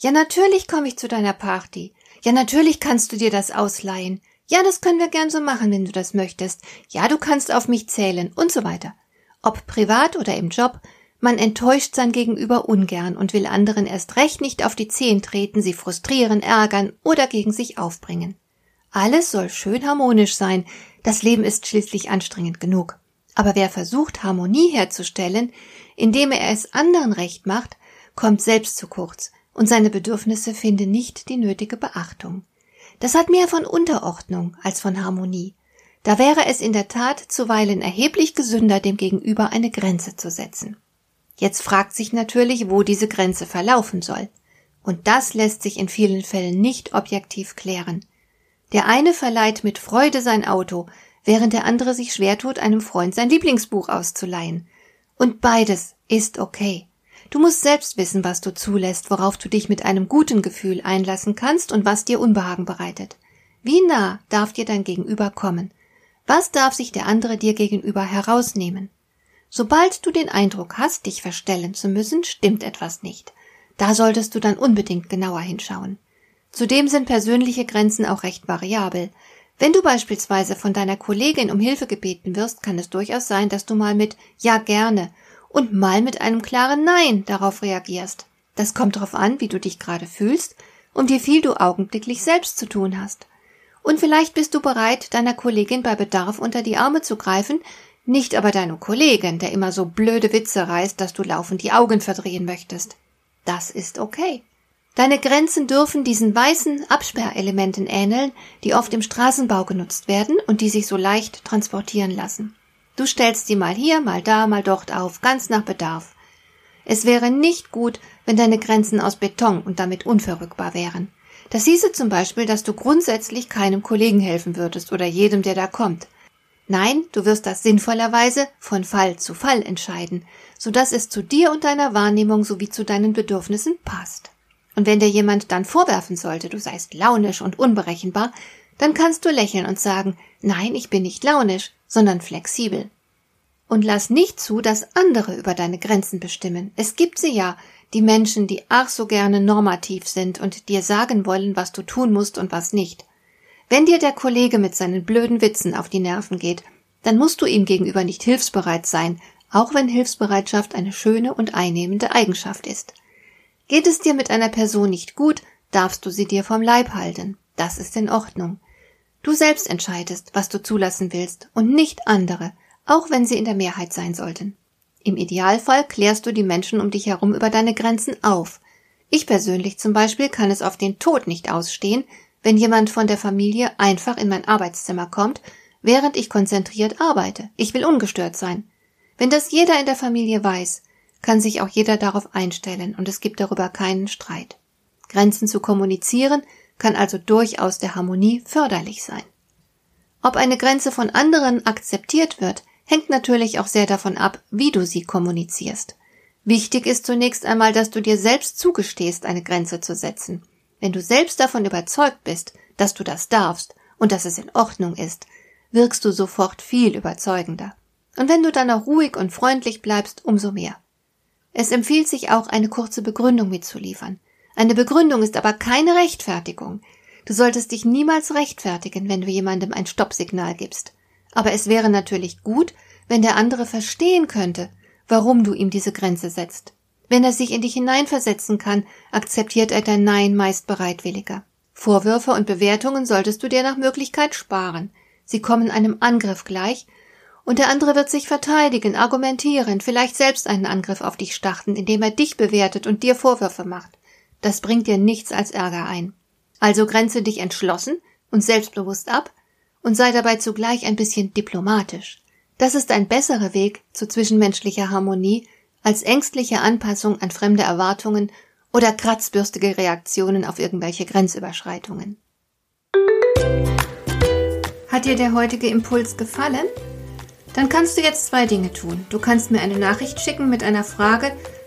Ja, natürlich komme ich zu deiner Party. Ja, natürlich kannst du dir das ausleihen. Ja, das können wir gern so machen, wenn du das möchtest. Ja, du kannst auf mich zählen und so weiter. Ob privat oder im Job, man enttäuscht sein Gegenüber ungern und will anderen erst recht nicht auf die Zehen treten, sie frustrieren, ärgern oder gegen sich aufbringen. Alles soll schön harmonisch sein. Das Leben ist schließlich anstrengend genug. Aber wer versucht, Harmonie herzustellen, indem er es anderen recht macht, kommt selbst zu kurz und seine Bedürfnisse finden nicht die nötige Beachtung. Das hat mehr von Unterordnung als von Harmonie. Da wäre es in der Tat zuweilen erheblich gesünder, dem Gegenüber eine Grenze zu setzen. Jetzt fragt sich natürlich, wo diese Grenze verlaufen soll. Und das lässt sich in vielen Fällen nicht objektiv klären. Der eine verleiht mit Freude sein Auto, während der andere sich schwer tut, einem Freund sein Lieblingsbuch auszuleihen. Und beides ist okay. Du musst selbst wissen, was du zulässt, worauf du dich mit einem guten Gefühl einlassen kannst und was dir Unbehagen bereitet. Wie nah darf dir dein Gegenüber kommen? Was darf sich der andere dir gegenüber herausnehmen? Sobald du den Eindruck hast, dich verstellen zu müssen, stimmt etwas nicht. Da solltest du dann unbedingt genauer hinschauen. Zudem sind persönliche Grenzen auch recht variabel. Wenn du beispielsweise von deiner Kollegin um Hilfe gebeten wirst, kann es durchaus sein, dass du mal mit Ja gerne und mal mit einem klaren Nein darauf reagierst. Das kommt darauf an, wie du dich gerade fühlst und wie viel du augenblicklich selbst zu tun hast. Und vielleicht bist du bereit, deiner Kollegin bei Bedarf unter die Arme zu greifen, nicht aber deinem Kollegen, der immer so blöde Witze reißt, dass du laufend die Augen verdrehen möchtest. Das ist okay. Deine Grenzen dürfen diesen weißen Absperrelementen ähneln, die oft im Straßenbau genutzt werden und die sich so leicht transportieren lassen. Du stellst sie mal hier, mal da, mal dort auf, ganz nach Bedarf. Es wäre nicht gut, wenn deine Grenzen aus Beton und damit unverrückbar wären. Das hieße zum Beispiel, dass du grundsätzlich keinem Kollegen helfen würdest oder jedem, der da kommt. Nein, du wirst das sinnvollerweise von Fall zu Fall entscheiden, so dass es zu dir und deiner Wahrnehmung sowie zu deinen Bedürfnissen passt. Und wenn dir jemand dann vorwerfen sollte, du seist launisch und unberechenbar, dann kannst du lächeln und sagen, nein, ich bin nicht launisch, sondern flexibel. Und lass nicht zu, dass andere über deine Grenzen bestimmen. Es gibt sie ja, die Menschen, die ach so gerne normativ sind und dir sagen wollen, was du tun musst und was nicht. Wenn dir der Kollege mit seinen blöden Witzen auf die Nerven geht, dann musst du ihm gegenüber nicht hilfsbereit sein, auch wenn Hilfsbereitschaft eine schöne und einnehmende Eigenschaft ist. Geht es dir mit einer Person nicht gut, darfst du sie dir vom Leib halten. Das ist in Ordnung. Du selbst entscheidest, was du zulassen willst und nicht andere, auch wenn sie in der Mehrheit sein sollten. Im Idealfall klärst du die Menschen um dich herum über deine Grenzen auf. Ich persönlich zum Beispiel kann es auf den Tod nicht ausstehen, wenn jemand von der Familie einfach in mein Arbeitszimmer kommt, während ich konzentriert arbeite. Ich will ungestört sein. Wenn das jeder in der Familie weiß, kann sich auch jeder darauf einstellen und es gibt darüber keinen Streit. Grenzen zu kommunizieren kann also durchaus der Harmonie förderlich sein. Ob eine Grenze von anderen akzeptiert wird, hängt natürlich auch sehr davon ab, wie du sie kommunizierst. Wichtig ist zunächst einmal, dass du dir selbst zugestehst, eine Grenze zu setzen. Wenn du selbst davon überzeugt bist, dass du das darfst und dass es in Ordnung ist, wirkst du sofort viel überzeugender. Und wenn du dann auch ruhig und freundlich bleibst, umso mehr. Es empfiehlt sich auch, eine kurze Begründung mitzuliefern. Eine Begründung ist aber keine Rechtfertigung. Du solltest dich niemals rechtfertigen, wenn du jemandem ein Stoppsignal gibst. Aber es wäre natürlich gut, wenn der andere verstehen könnte, warum du ihm diese Grenze setzt. Wenn er sich in dich hineinversetzen kann, akzeptiert er dein Nein meist bereitwilliger. Vorwürfe und Bewertungen solltest du dir nach Möglichkeit sparen. Sie kommen einem Angriff gleich, und der andere wird sich verteidigen, argumentieren, vielleicht selbst einen Angriff auf dich starten, indem er dich bewertet und dir Vorwürfe macht. Das bringt dir nichts als Ärger ein. Also grenze dich entschlossen und selbstbewusst ab und sei dabei zugleich ein bisschen diplomatisch. Das ist ein besserer Weg zu zwischenmenschlicher Harmonie als ängstliche Anpassung an fremde Erwartungen oder kratzbürstige Reaktionen auf irgendwelche Grenzüberschreitungen. Hat dir der heutige Impuls gefallen? Dann kannst du jetzt zwei Dinge tun. Du kannst mir eine Nachricht schicken mit einer Frage,